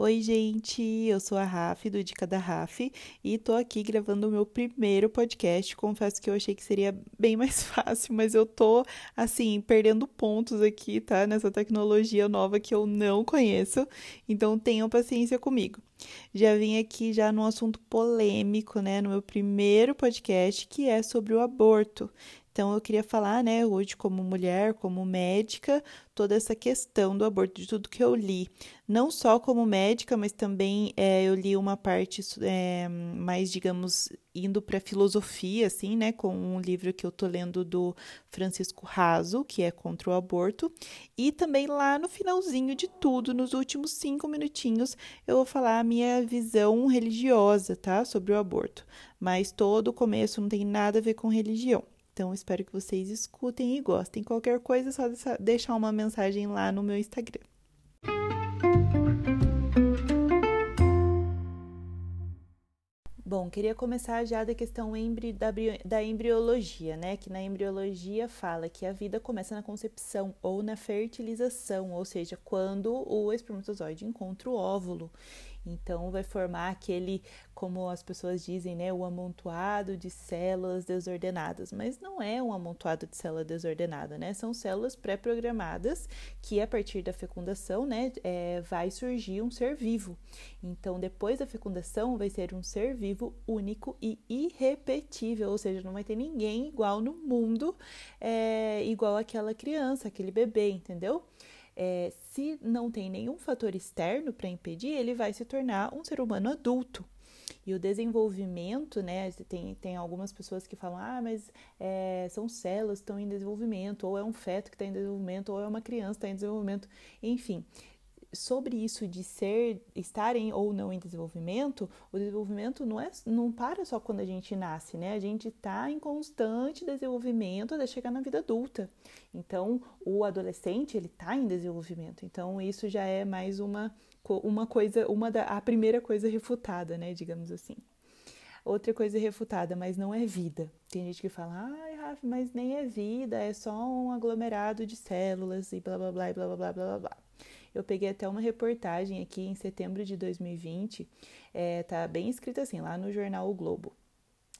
Oi, gente, eu sou a Raf, do Dica da Raf, e tô aqui gravando o meu primeiro podcast. Confesso que eu achei que seria bem mais fácil, mas eu tô, assim, perdendo pontos aqui, tá? Nessa tecnologia nova que eu não conheço, então tenham paciência comigo. Já vim aqui já num assunto polêmico, né, no meu primeiro podcast, que é sobre o aborto. Então, eu queria falar, né, hoje, como mulher, como médica, toda essa questão do aborto, de tudo que eu li. Não só como médica, mas também é, eu li uma parte é, mais, digamos, indo para filosofia, assim, né, com um livro que eu tô lendo do Francisco Raso, que é contra o aborto. E também lá no finalzinho de tudo, nos últimos cinco minutinhos, eu vou falar a minha visão religiosa, tá, sobre o aborto. Mas todo o começo não tem nada a ver com religião. Então, espero que vocês escutem e gostem. Qualquer coisa, é só deixar uma mensagem lá no meu Instagram. Bom, queria começar já da questão embri, da, da, embriologia, né? Que na embriologia fala que a vida começa na concepção ou na fertilização, ou seja, quando o espermatozoide encontra o óvulo. Então, vai formar aquele, como as pessoas dizem, né, o amontoado de células desordenadas. Mas não é um amontoado de célula desordenada, né? São células pré-programadas que, a partir da fecundação, né, é, vai surgir um ser vivo. Então, depois da fecundação, vai ser um ser vivo único e irrepetível, ou seja, não vai ter ninguém igual no mundo, é, igual aquela criança, aquele bebê, entendeu? É, se não tem nenhum fator externo para impedir, ele vai se tornar um ser humano adulto. E o desenvolvimento, né? Tem, tem algumas pessoas que falam, ah, mas é, são células que estão em desenvolvimento, ou é um feto que está em desenvolvimento, ou é uma criança que está em desenvolvimento. Enfim, sobre isso de ser, estarem ou não em desenvolvimento, o desenvolvimento não, é, não para só quando a gente nasce, né? A gente está em constante desenvolvimento até chegar na vida adulta. Então, o adolescente, ele está em desenvolvimento. Então, isso já é mais uma, uma coisa, uma da, a primeira coisa refutada, né? Digamos assim. Outra coisa refutada, mas não é vida. Tem gente que fala, ai, Rafa, mas nem é vida, é só um aglomerado de células e blá blá blá e blá blá blá blá blá. Eu peguei até uma reportagem aqui em setembro de 2020, é, tá bem escrito assim, lá no jornal O Globo.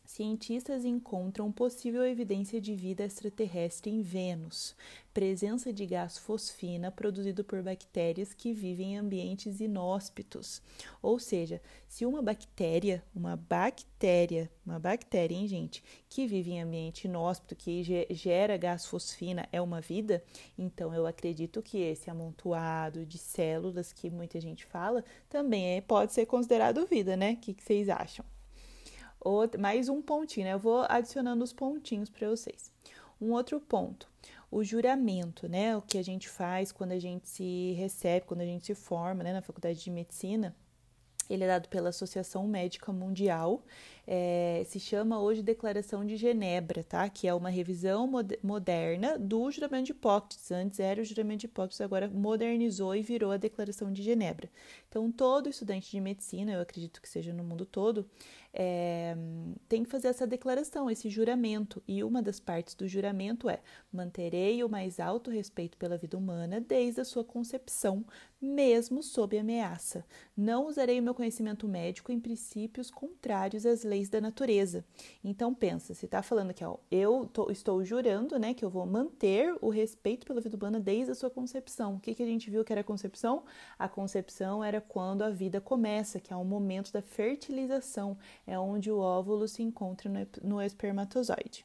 Cientistas encontram possível evidência de vida extraterrestre em Vênus, presença de gás fosfina produzido por bactérias que vivem em ambientes inóspitos. Ou seja, se uma bactéria, uma bactéria, uma bactéria, hein, gente, que vive em ambiente inóspito, que gera gás fosfina, é uma vida, então eu acredito que esse amontoado de células que muita gente fala também é, pode ser considerado vida, né? O que, que vocês acham? Outro, mais um pontinho, né? Eu vou adicionando os pontinhos para vocês. Um outro ponto, o juramento, né? O que a gente faz quando a gente se recebe, quando a gente se forma né, na faculdade de medicina. Ele é dado pela Associação Médica Mundial. É, se chama hoje Declaração de Genebra, tá? Que é uma revisão moderna do juramento de Hipócrates. Antes era o juramento de Hipócrates, agora modernizou e virou a Declaração de Genebra. Então, todo estudante de medicina, eu acredito que seja no mundo todo, é, tem que fazer essa declaração, esse juramento. E uma das partes do juramento é: manterei o mais alto respeito pela vida humana desde a sua concepção, mesmo sob ameaça. Não usarei o meu conhecimento médico em princípios contrários às leis da natureza. Então pensa, se está falando que ó, eu tô, estou jurando, né, que eu vou manter o respeito pela vida humana desde a sua concepção. O que, que a gente viu que era a concepção? A concepção era quando a vida começa, que é o momento da fertilização, é onde o óvulo se encontra no, no espermatozoide.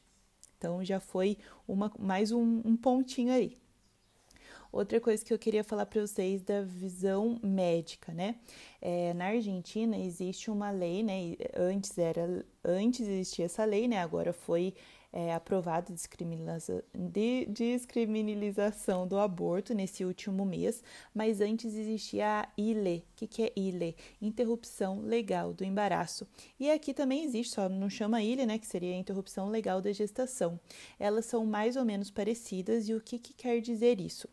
Então já foi uma, mais um, um pontinho aí. Outra coisa que eu queria falar para vocês da visão médica, né? É, na Argentina existe uma lei, né? Antes era, antes existia essa lei, né? Agora foi é, aprovada de, descriminalização do aborto nesse último mês, mas antes existia a ILE. O que, que é ILE? Interrupção legal do embaraço. E aqui também existe, só não chama ILE, né, que seria a interrupção legal da gestação. Elas são mais ou menos parecidas e o que, que quer dizer isso?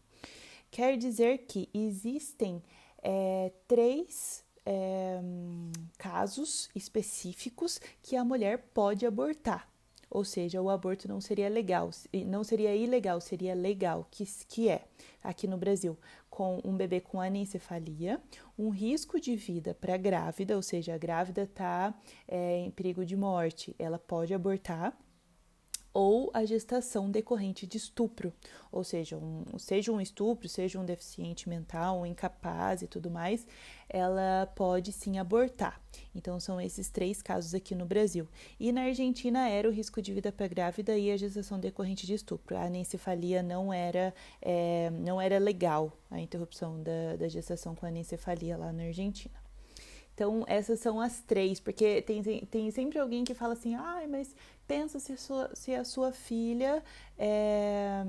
Quer dizer que existem é, três é, casos específicos que a mulher pode abortar. Ou seja, o aborto não seria legal, não seria ilegal, seria legal, que, que é aqui no Brasil, com um bebê com anencefalia, um risco de vida para a grávida, ou seja, a grávida está é, em perigo de morte, ela pode abortar ou a gestação decorrente de estupro, ou seja, um, seja um estupro, seja um deficiente mental, um incapaz e tudo mais, ela pode sim abortar. Então são esses três casos aqui no Brasil. E na Argentina era o risco de vida para grávida e a gestação decorrente de estupro. A anencefalia não era, é, não era legal, a interrupção da, da gestação com anencefalia lá na Argentina. Então, essas são as três, porque tem, tem sempre alguém que fala assim, ai, mas pensa se a sua, se a sua filha é,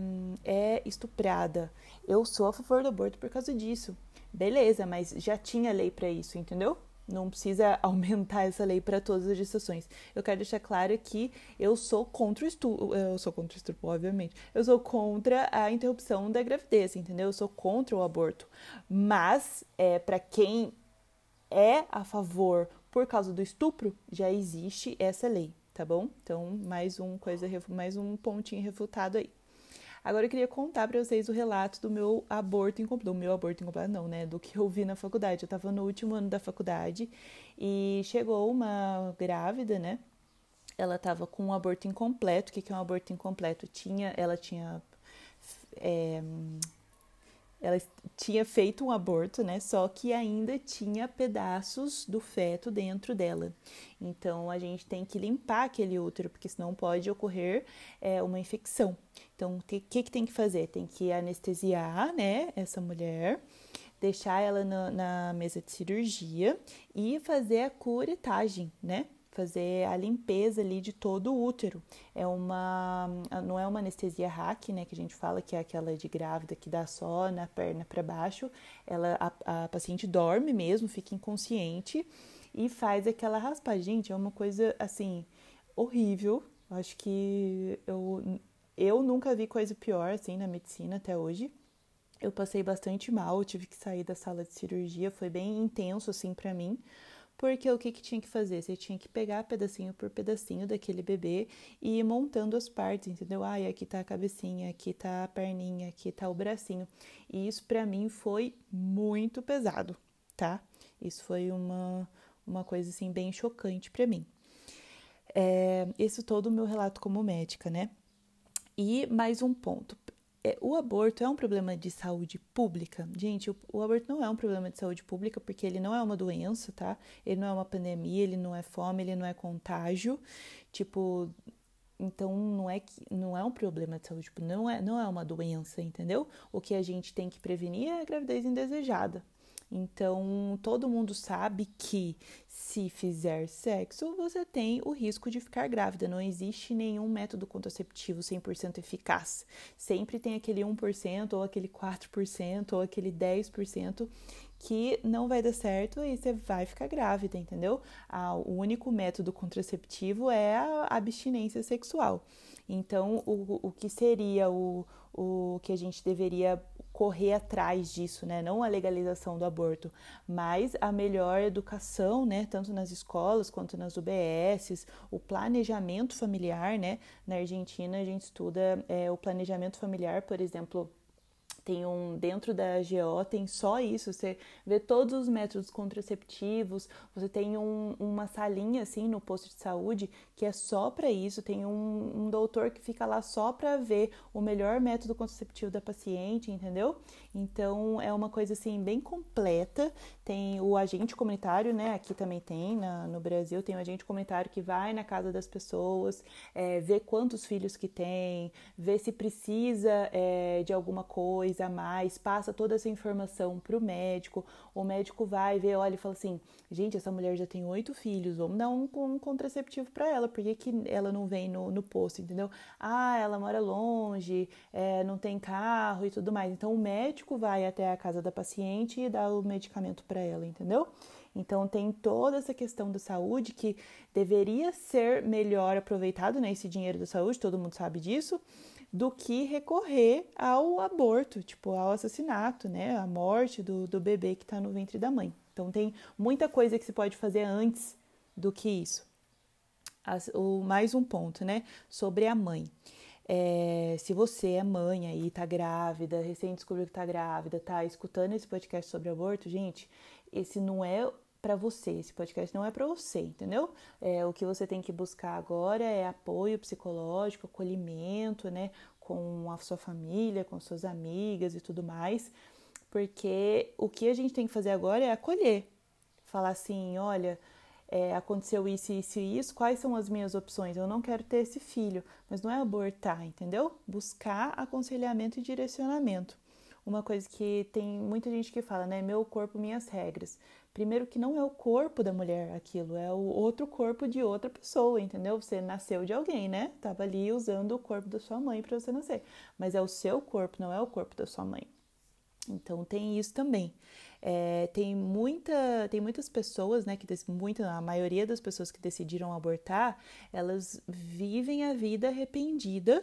é estuprada. Eu sou a favor do aborto por causa disso. Beleza, mas já tinha lei para isso, entendeu? Não precisa aumentar essa lei para todas as gestações. Eu quero deixar claro que eu sou contra o estupro, eu sou contra o estupro, obviamente. Eu sou contra a interrupção da gravidez, entendeu? Eu sou contra o aborto. Mas é para quem é a favor por causa do estupro, já existe essa lei, tá bom? Então, mais um coisa, mais um pontinho refutado aí. Agora eu queria contar para vocês o relato do meu aborto incompleto, do meu aborto incompleto não, né, do que eu vi na faculdade. Eu estava no último ano da faculdade e chegou uma grávida, né? Ela estava com um aborto incompleto. O que é um aborto incompleto? Tinha, ela tinha é, ela tinha feito um aborto, né? Só que ainda tinha pedaços do feto dentro dela. Então a gente tem que limpar aquele útero, porque senão pode ocorrer é, uma infecção. Então o que, que, tem que fazer? Tem que anestesiar, né? Essa mulher, deixar ela na, na mesa de cirurgia e fazer a curetagem, né? Fazer a limpeza ali de todo o útero. É uma não é uma anestesia hack, né, que a gente fala que é aquela de grávida que dá só na perna para baixo. Ela a, a, paciente dorme mesmo, fica inconsciente e faz aquela raspagem. Gente, é uma coisa assim horrível. Acho que eu eu nunca vi coisa pior assim na medicina até hoje. Eu passei bastante mal, tive que sair da sala de cirurgia, foi bem intenso assim para mim porque o que, que tinha que fazer? Você tinha que pegar pedacinho por pedacinho daquele bebê e ir montando as partes, entendeu? Ah, aqui tá a cabecinha, aqui tá a perninha, aqui tá o bracinho. E isso para mim foi muito pesado, tá? Isso foi uma, uma coisa assim bem chocante para mim. É, esse todo o meu relato como médica, né? E mais um ponto é, o aborto é um problema de saúde pública? Gente, o, o, aborto não é um problema de saúde pública porque ele não é uma doença, tá? Ele não é uma pandemia, ele não é fome, ele não é contágio. Tipo, então não é que não é um problema de saúde, tipo, não é, não é uma doença, entendeu? O que a gente tem que prevenir é a gravidez indesejada. Então, todo mundo sabe que se fizer sexo, você tem o risco de ficar grávida. Não existe nenhum método contraceptivo 100% eficaz. Sempre tem aquele 1%, ou aquele 4%, ou aquele 10% que não vai dar certo e você vai ficar grávida, entendeu? Ah, o único método contraceptivo é a abstinência sexual. Então, o, o que seria o, o que a gente deveria correr atrás disso, né? Não a legalização do aborto, mas a melhor educação, né? Tanto nas escolas quanto nas UBSs, o planejamento familiar, né? Na Argentina a gente estuda é, o planejamento familiar, por exemplo tem um dentro da GO tem só isso, você vê todos os métodos contraceptivos, você tem um, uma salinha assim no posto de saúde que é só para isso, tem um, um, doutor que fica lá só para ver o melhor método contraceptivo da paciente, entendeu? Então é uma coisa assim bem completa. Tem o agente comunitário, né? Aqui também tem na, no Brasil tem o agente comunitário que vai na casa das pessoas, é, vê quantos filhos que tem, vê se precisa é, de alguma coisa coisa a mais, passa toda essa informação para o médico. O médico vai ver, olha e fala assim: gente, essa mulher já tem oito filhos, vamos dar um, um contraceptivo para ela, por que, que ela não vem no, no posto, entendeu? Ah, ela mora longe, é, não tem carro e tudo mais. Então o médico vai até a casa da paciente e dá o medicamento para ela, entendeu? Então tem toda essa questão da saúde que deveria ser melhor aproveitado, né? Esse dinheiro da saúde, todo mundo sabe disso do que recorrer ao aborto, tipo ao assassinato, né, a morte do, do bebê que está no ventre da mãe. Então tem muita coisa que se pode fazer antes do que isso. As, o, mais um ponto, né, sobre a mãe. É, se você é mãe aí, tá grávida, recém descobriu que tá grávida, tá escutando esse podcast sobre aborto, gente, esse não é para você, esse podcast não é para você, entendeu? É, o que você tem que buscar agora é apoio psicológico, acolhimento, né, com a sua família, com suas amigas e tudo mais, porque o que a gente tem que fazer agora é acolher, falar assim, olha, é, aconteceu isso, isso e isso, quais são as minhas opções? Eu não quero ter esse filho, mas não é abortar, entendeu? Buscar aconselhamento e direcionamento. Uma coisa que tem muita gente que fala, né? Meu corpo, minhas regras. Primeiro que não é o corpo da mulher aquilo, é o outro corpo de outra pessoa, entendeu? Você nasceu de alguém, né? Tava ali usando o corpo da sua mãe para você nascer, mas é o seu corpo, não é o corpo da sua mãe. Então tem isso também. É, tem, muita, tem muitas pessoas, né, que muita, a maioria das pessoas que decidiram abortar, elas vivem a vida arrependida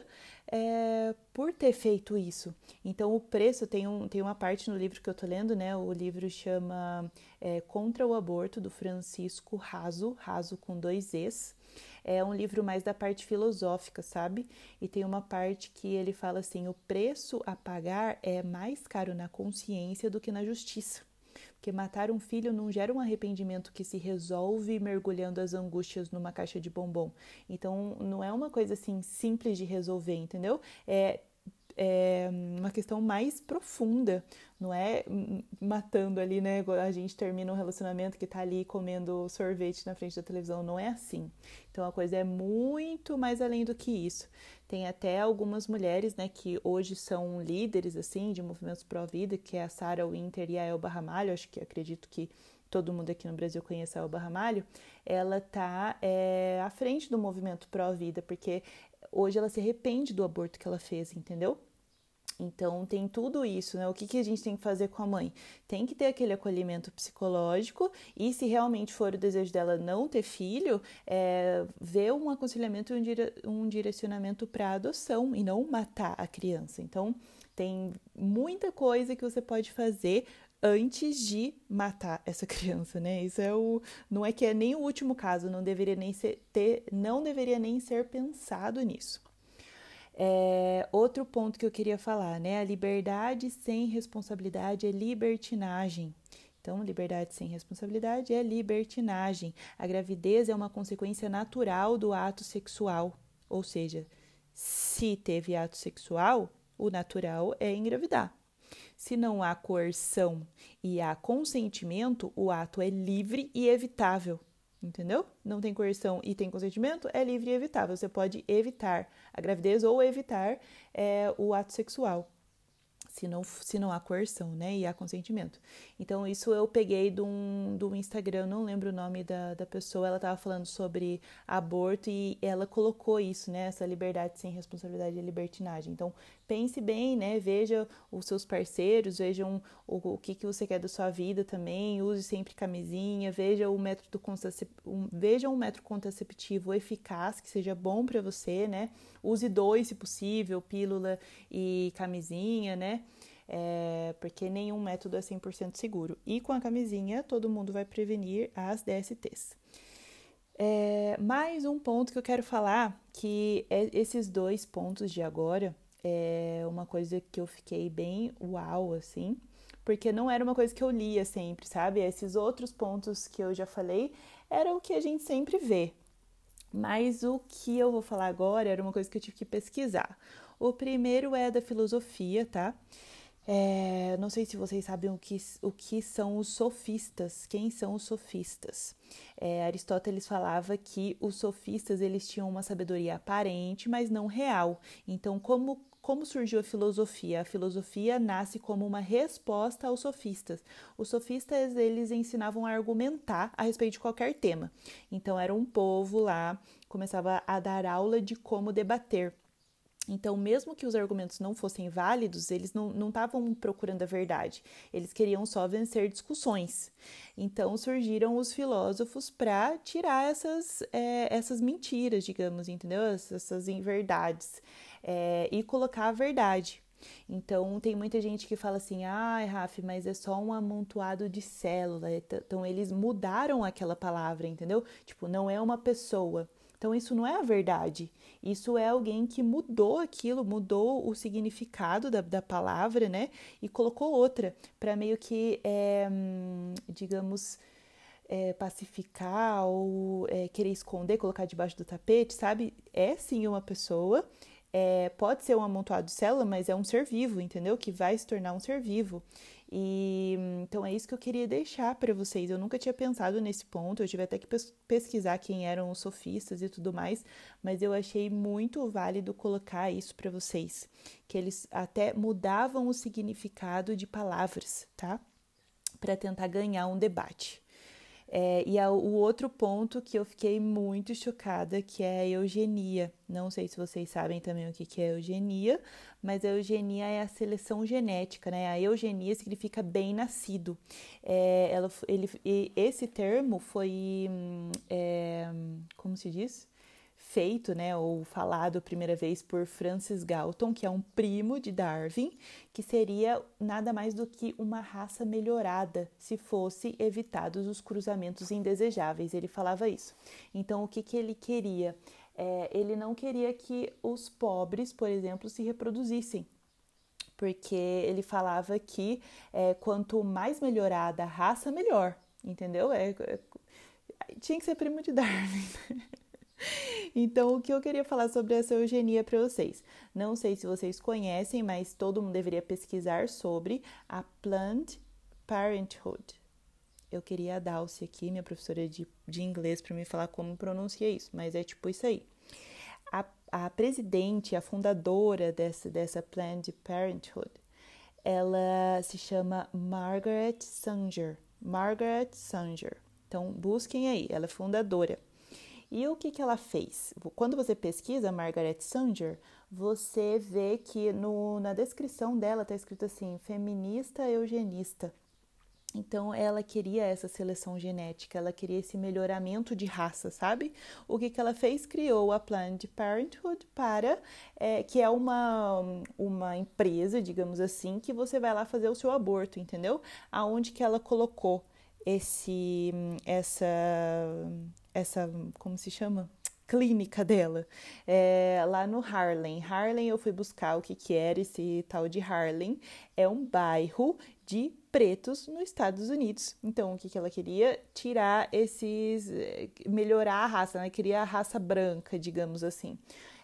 é, por ter feito isso. Então o preço tem, um, tem uma parte no livro que eu tô lendo, né? O livro chama é, Contra o Aborto do Francisco Raso, Raso com dois Es. É um livro mais da parte filosófica, sabe? E tem uma parte que ele fala assim: o preço a pagar é mais caro na consciência do que na justiça. Porque matar um filho não gera um arrependimento que se resolve mergulhando as angústias numa caixa de bombom. Então, não é uma coisa assim simples de resolver, entendeu? É é uma questão mais profunda, não é matando ali, né? A gente termina um relacionamento que tá ali comendo sorvete na frente da televisão, não é assim. Então a coisa é muito mais além do que isso. Tem até algumas mulheres, né, que hoje são líderes, assim, de movimentos pró-vida, que é a Sarah Winter e a Elba Ramalho, acho que acredito que todo mundo aqui no Brasil conhece a Elba Ramalho, ela tá é, à frente do movimento pró-vida, porque hoje ela se arrepende do aborto que ela fez, entendeu? Então, tem tudo isso, né? O que, que a gente tem que fazer com a mãe? Tem que ter aquele acolhimento psicológico e, se realmente for o desejo dela não ter filho, é, ver um aconselhamento e um, dire um direcionamento para adoção e não matar a criança. Então, tem muita coisa que você pode fazer antes de matar essa criança, né? Isso é o não é que é nem o último caso, não deveria nem ser ter, não deveria nem ser pensado nisso. É, outro ponto que eu queria falar, né? A liberdade sem responsabilidade é libertinagem. Então, liberdade sem responsabilidade é libertinagem. A gravidez é uma consequência natural do ato sexual. Ou seja, se teve ato sexual, o natural é engravidar. Se não há coerção e há consentimento, o ato é livre e evitável entendeu? Não tem coerção e tem consentimento, é livre e evitável. Você pode evitar a gravidez ou evitar é, o ato sexual se não, se não há coerção, né, e há consentimento. Então, isso eu peguei de um, do Instagram, não lembro o nome da, da pessoa, ela estava falando sobre aborto e ela colocou isso, né, essa liberdade sem responsabilidade e libertinagem. Então, pense bem, né, veja os seus parceiros, vejam o, o que, que você quer da sua vida também, use sempre camisinha, veja o método um, veja um método contraceptivo eficaz, que seja bom para você, né, use dois se possível, pílula e camisinha, né, é, porque nenhum método é 100% seguro. E com a camisinha, todo mundo vai prevenir as DSTs. É, mais um ponto que eu quero falar, que é esses dois pontos de agora, é uma coisa que eu fiquei bem uau, assim, porque não era uma coisa que eu lia sempre, sabe? Esses outros pontos que eu já falei era o que a gente sempre vê. Mas o que eu vou falar agora era uma coisa que eu tive que pesquisar. O primeiro é da filosofia, tá? É, não sei se vocês sabem o que, o que são os sofistas. Quem são os sofistas? É, Aristóteles falava que os sofistas eles tinham uma sabedoria aparente, mas não real. Então, como como surgiu a filosofia? A filosofia nasce como uma resposta aos sofistas. Os sofistas eles ensinavam a argumentar a respeito de qualquer tema. Então era um povo lá começava a dar aula de como debater. Então, mesmo que os argumentos não fossem válidos, eles não estavam procurando a verdade, eles queriam só vencer discussões. Então, surgiram os filósofos para tirar essas, é, essas mentiras, digamos, entendeu? Essas inverdades é, e colocar a verdade. Então, tem muita gente que fala assim: ah, Raf, mas é só um amontoado de célula. Então, eles mudaram aquela palavra, entendeu? Tipo, não é uma pessoa Então, isso não é a verdade. Isso é alguém que mudou aquilo, mudou o significado da, da palavra, né? E colocou outra, para meio que, é, digamos, é, pacificar ou é, querer esconder, colocar debaixo do tapete, sabe? É sim uma pessoa é, pode ser um amontoado de célula, mas é um ser vivo, entendeu? Que vai se tornar um ser vivo. E então é isso que eu queria deixar para vocês. Eu nunca tinha pensado nesse ponto, eu tive até que pesquisar quem eram os sofistas e tudo mais, mas eu achei muito válido colocar isso para vocês, que eles até mudavam o significado de palavras, tá? Para tentar ganhar um debate. É, e a, o outro ponto que eu fiquei muito chocada, que é a eugenia. Não sei se vocês sabem também o que, que é eugenia, mas a eugenia é a seleção genética, né? A eugenia significa bem nascido. É, ela, ele, esse termo foi, hum, é, como se diz? Feito, né, ou falado a primeira vez por Francis Galton, que é um primo de Darwin, que seria nada mais do que uma raça melhorada se fosse evitados os cruzamentos indesejáveis. Ele falava isso. Então, o que, que ele queria? É, ele não queria que os pobres, por exemplo, se reproduzissem, porque ele falava que é, quanto mais melhorada a raça, melhor, entendeu? É, é, tinha que ser primo de Darwin. Então, o que eu queria falar sobre essa eugenia para vocês? Não sei se vocês conhecem, mas todo mundo deveria pesquisar sobre a Planned Parenthood. Eu queria a Dalcy aqui, minha professora de, de inglês, para me falar como pronuncia isso, mas é tipo isso aí. A, a presidente, a fundadora dessa, dessa Planned Parenthood, ela se chama Margaret Sanger. Margaret Sanger. Então, busquem aí, ela é fundadora. E o que, que ela fez? Quando você pesquisa Margaret Sanger, você vê que no, na descrição dela está escrito assim: feminista eugenista. Então, ela queria essa seleção genética, ela queria esse melhoramento de raça, sabe? O que, que ela fez? Criou a Planned Parenthood para, é, que é uma, uma empresa, digamos assim, que você vai lá fazer o seu aborto, entendeu? Aonde que ela colocou esse, essa, essa, como se chama? Clínica dela, é, lá no Harlem. Harlem, eu fui buscar o que, que era esse tal de Harlem. É um bairro de pretos nos Estados Unidos. Então, o que, que ela queria? Tirar esses. melhorar a raça, né? Queria a raça branca, digamos assim.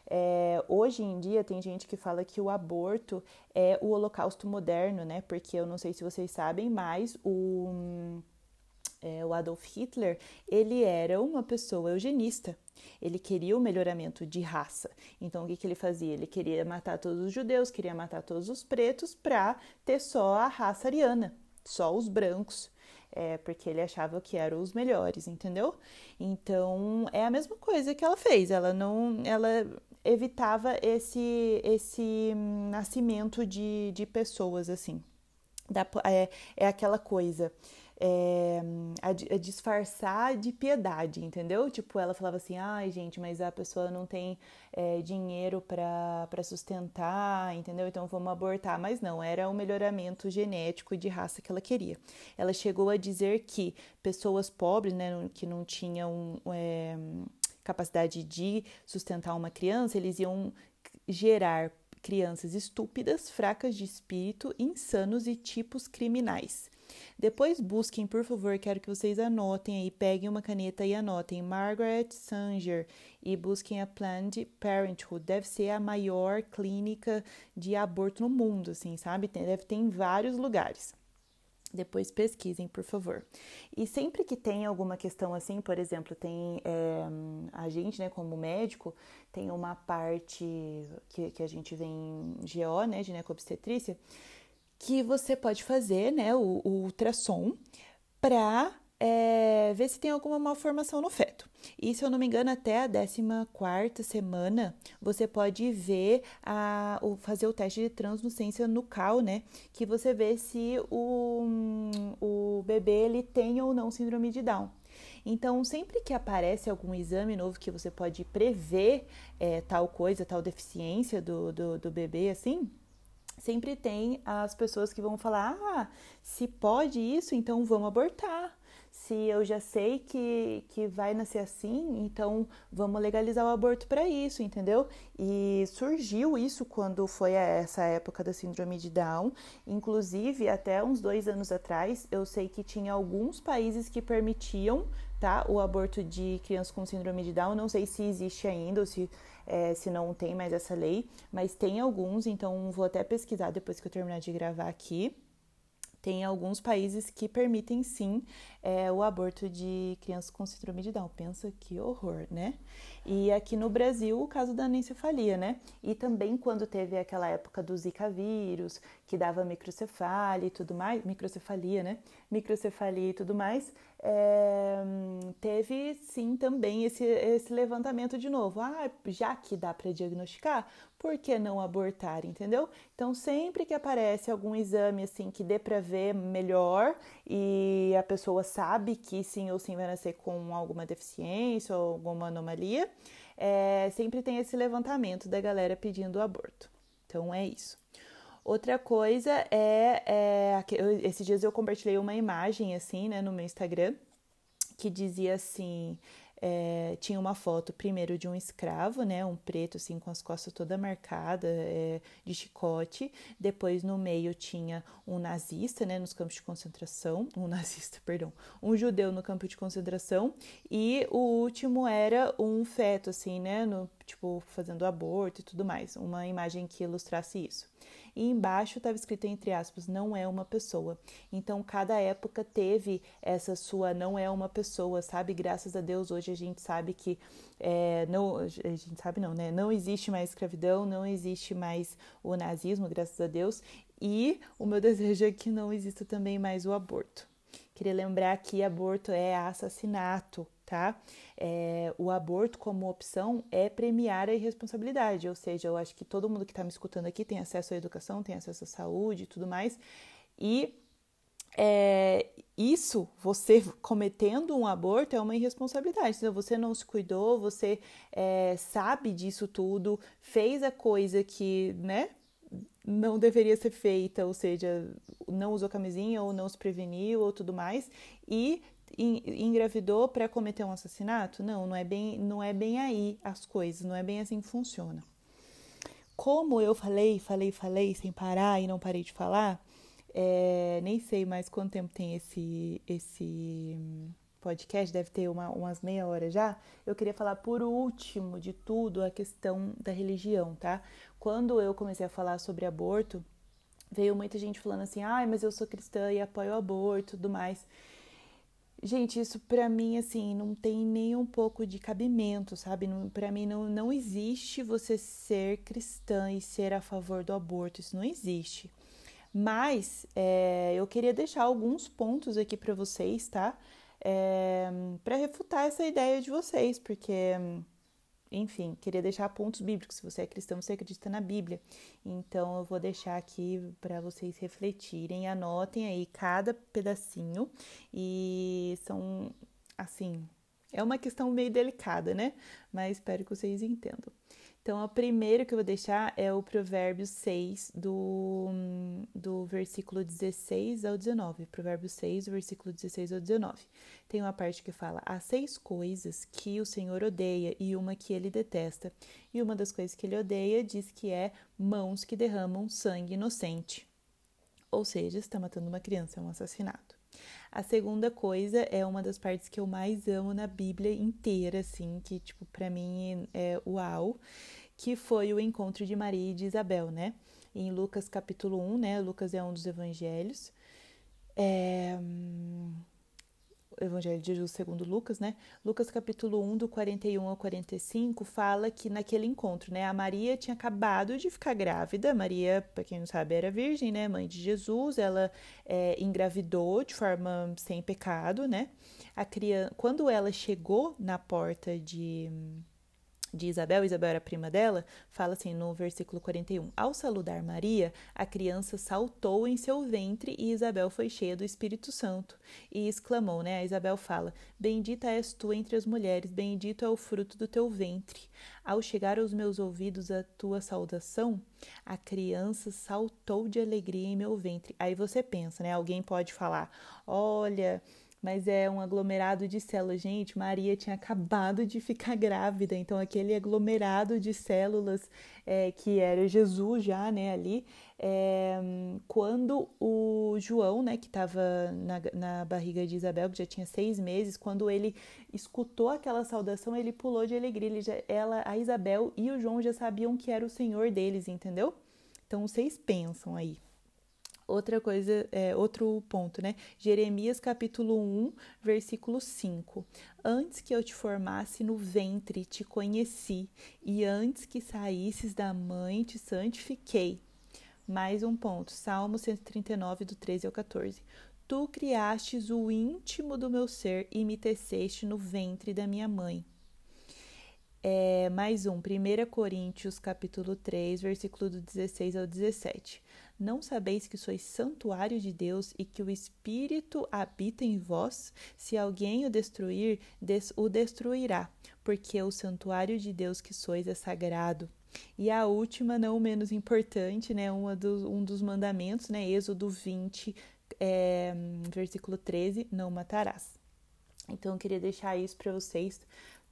É, hoje em dia tem gente que fala que o aborto é o holocausto moderno, né? Porque eu não sei se vocês sabem, mas o é, o Adolf Hitler, ele era uma pessoa eugenista. Ele queria o melhoramento de raça. Então, o que, que ele fazia? Ele queria matar todos os judeus, queria matar todos os pretos para ter só a raça ariana, só os brancos. É, porque ele achava que eram os melhores, entendeu? Então, é a mesma coisa que ela fez. Ela não... Ela evitava esse, esse nascimento de, de pessoas, assim. Da, é, é aquela coisa é, a, a, disfarçar de piedade, entendeu? Tipo, ela falava assim: ai, gente, mas a pessoa não tem é, dinheiro para sustentar, entendeu? Então vamos abortar. Mas não, era o melhoramento genético de raça que ela queria. Ela chegou a dizer que pessoas pobres, né, que não tinham é, capacidade de sustentar uma criança, eles iam gerar crianças estúpidas, fracas de espírito, insanos e tipos criminais. Depois busquem, por favor, quero que vocês anotem aí, peguem uma caneta e anotem Margaret Sanger e busquem a Planned Parenthood. Deve ser a maior clínica de aborto no mundo, assim, sabe? Deve ter em vários lugares. Depois pesquisem, por favor. E sempre que tem alguma questão assim, por exemplo, tem é, a gente, né, como médico, tem uma parte que, que a gente vem em GO, né, ginecobstetrícia, que você pode fazer, né, o, o ultrassom para é, ver se tem alguma malformação no feto. E se eu não me engano, até a 14 semana você pode ver a, o, fazer o teste de translucência nucal, né? Que você vê se o, o bebê ele tem ou não síndrome de Down. Então, sempre que aparece algum exame novo que você pode prever é, tal coisa, tal deficiência do, do, do bebê, assim, sempre tem as pessoas que vão falar: ah, se pode isso, então vamos abortar. Se eu já sei que, que vai nascer assim, então vamos legalizar o aborto para isso, entendeu? E surgiu isso quando foi essa época da síndrome de Down. Inclusive, até uns dois anos atrás, eu sei que tinha alguns países que permitiam tá, o aborto de crianças com síndrome de Down. Não sei se existe ainda ou se é, se não tem mais essa lei, mas tem alguns, então vou até pesquisar depois que eu terminar de gravar aqui. Tem alguns países que permitem sim é, o aborto de crianças com síndrome de Down. Pensa que horror, né? E aqui no Brasil, o caso da anencefalia, né? E também quando teve aquela época do Zika vírus, que dava microcefalia e tudo mais, microcefalia, né? Microcefalia e tudo mais, é, teve sim também esse, esse levantamento de novo. Ah, já que dá para diagnosticar, por que não abortar, entendeu? Então, sempre que aparece algum exame assim que dê para ver melhor e a pessoa sabe que sim ou sim vai nascer com alguma deficiência ou alguma anomalia, é, sempre tem esse levantamento da galera pedindo aborto. Então, é isso. Outra coisa é, é esses dias eu compartilhei uma imagem assim, né, no meu Instagram, que dizia assim, é, tinha uma foto primeiro de um escravo, né, um preto assim com as costas toda marcada é, de chicote. Depois no meio tinha um nazista, né, nos campos de concentração, um nazista, perdão, um judeu no campo de concentração. E o último era um feto, assim, né, no tipo fazendo aborto e tudo mais, uma imagem que ilustrasse isso e embaixo estava escrito entre aspas, não é uma pessoa. Então, cada época teve essa sua não é uma pessoa, sabe? Graças a Deus, hoje a gente sabe que é, não, a gente sabe não, né? Não existe mais escravidão, não existe mais o nazismo, graças a Deus. E o meu desejo é que não exista também mais o aborto. Queria lembrar que aborto é assassinato, tá? É, o aborto como opção é premiar a irresponsabilidade, ou seja, eu acho que todo mundo que está me escutando aqui tem acesso à educação, tem acesso à saúde e tudo mais, e é, isso, você cometendo um aborto, é uma irresponsabilidade. Se você não se cuidou, você é, sabe disso tudo, fez a coisa que, né, não deveria ser feita, ou seja, não usou camisinha ou não se preveniu ou tudo mais, e engravidou para cometer um assassinato? Não, não é bem, não é bem aí as coisas, não é bem assim que funciona. Como eu falei, falei, falei sem parar e não parei de falar, é, nem sei mais quanto tempo tem esse esse podcast, deve ter uma, umas meia hora já. Eu queria falar por último de tudo a questão da religião, tá? Quando eu comecei a falar sobre aborto, veio muita gente falando assim: ai, mas eu sou cristã e apoio o aborto tudo mais. Gente, isso para mim, assim, não tem nem um pouco de cabimento, sabe? Para mim, não, não existe você ser cristã e ser a favor do aborto, isso não existe. Mas é, eu queria deixar alguns pontos aqui para vocês, tá? É, para refutar essa ideia de vocês, porque enfim, queria deixar pontos bíblicos. Se você é cristão, você acredita na Bíblia. Então, eu vou deixar aqui para vocês refletirem. Anotem aí cada pedacinho. E são, assim, é uma questão meio delicada, né? Mas espero que vocês entendam. Então, o primeiro que eu vou deixar é o Provérbio 6, do, do versículo 16 ao 19. Provérbio 6, versículo 16 ao 19. Tem uma parte que fala: Há seis coisas que o Senhor odeia e uma que ele detesta. E uma das coisas que ele odeia diz que é mãos que derramam sangue inocente. Ou seja, está matando uma criança, é um assassinato. A segunda coisa é uma das partes que eu mais amo na Bíblia inteira, assim, que, tipo, para mim é uau, que foi o encontro de Maria e de Isabel, né? Em Lucas capítulo 1, né? Lucas é um dos evangelhos. É... Evangelho de Jesus segundo Lucas, né? Lucas capítulo 1, do 41 ao 45, fala que naquele encontro, né? A Maria tinha acabado de ficar grávida. Maria, para quem não sabe, era virgem, né? Mãe de Jesus. Ela é, engravidou de forma sem pecado, né? A criança, quando ela chegou na porta de de Isabel, Isabel era prima dela, fala assim no versículo 41: Ao saludar Maria, a criança saltou em seu ventre e Isabel foi cheia do Espírito Santo e exclamou, né? A Isabel fala: Bendita és tu entre as mulheres, bendito é o fruto do teu ventre. Ao chegar aos meus ouvidos a tua saudação, a criança saltou de alegria em meu ventre. Aí você pensa, né? Alguém pode falar: Olha mas é um aglomerado de células. Gente, Maria tinha acabado de ficar grávida, então aquele aglomerado de células é, que era Jesus já, né, ali, é, quando o João, né, que estava na, na barriga de Isabel, que já tinha seis meses, quando ele escutou aquela saudação, ele pulou de alegria. Já, ela, a Isabel e o João já sabiam que era o Senhor deles, entendeu? Então vocês pensam aí. Outra coisa, é, outro ponto, né? Jeremias capítulo 1, versículo 5. Antes que eu te formasse no ventre, te conheci, e antes que saísses da mãe, te santifiquei. Mais um ponto, Salmo 139, do 13 ao 14. Tu criastes o íntimo do meu ser e me teceste no ventre da minha mãe. É, mais um, 1 Coríntios capítulo 3, versículo do 16 ao 17. Não sabeis que sois santuário de Deus e que o Espírito habita em vós? Se alguém o destruir, des o destruirá, porque o santuário de Deus que sois é sagrado. E a última, não menos importante, né, uma um dos mandamentos, né, Êxodo 20, é, versículo 13, não matarás. Então, eu queria deixar isso para vocês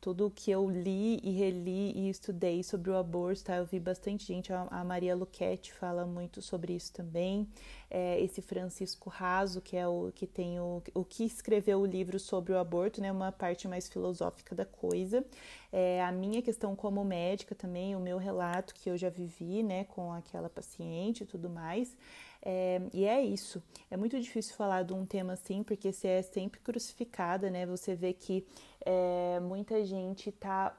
tudo que eu li e reli e estudei sobre o aborto, tá? Eu vi bastante gente, a Maria Luquete fala muito sobre isso também. É, esse Francisco Raso, que é o que tem o, o que escreveu o livro sobre o aborto, né? Uma parte mais filosófica da coisa. É, a minha questão como médica também, o meu relato que eu já vivi, né, com aquela paciente e tudo mais. É, e é isso. É muito difícil falar de um tema assim, porque você é sempre crucificada, né? Você vê que é, muita gente tá.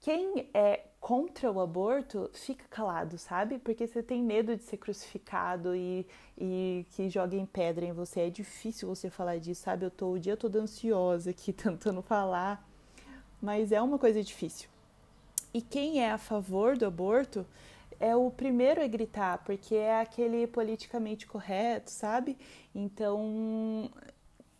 Quem é contra o aborto fica calado, sabe? Porque você tem medo de ser crucificado e, e que joguem pedra em você. É difícil você falar disso, sabe? Eu tô o dia todo ansiosa aqui tentando falar, mas é uma coisa difícil. E quem é a favor do aborto é o primeiro a gritar, porque é aquele politicamente correto, sabe? Então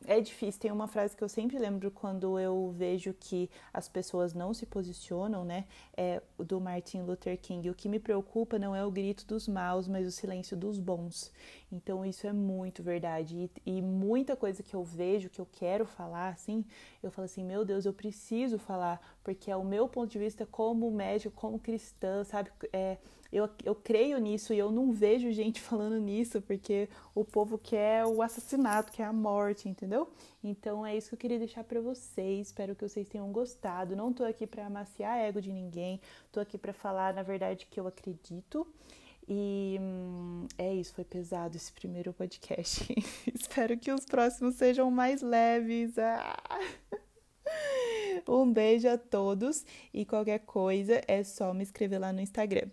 é difícil. Tem uma frase que eu sempre lembro quando eu vejo que as pessoas não se posicionam, né? É do Martin Luther King. O que me preocupa não é o grito dos maus, mas o silêncio dos bons. Então isso é muito verdade. E, e muita coisa que eu vejo, que eu quero falar, assim, eu falo assim, meu Deus, eu preciso falar, porque é o meu ponto de vista como médico, como cristã, sabe? É, eu, eu creio nisso e eu não vejo gente falando nisso, porque o povo quer o assassinato, quer a morte, entendeu? Então é isso que eu queria deixar para vocês. Espero que vocês tenham gostado. Não tô aqui para amaciar ego de ninguém, tô aqui para falar na verdade que eu acredito. E hum, é isso, foi pesado esse primeiro podcast. Espero que os próximos sejam mais leves. Ah! Um beijo a todos e qualquer coisa é só me escrever lá no Instagram.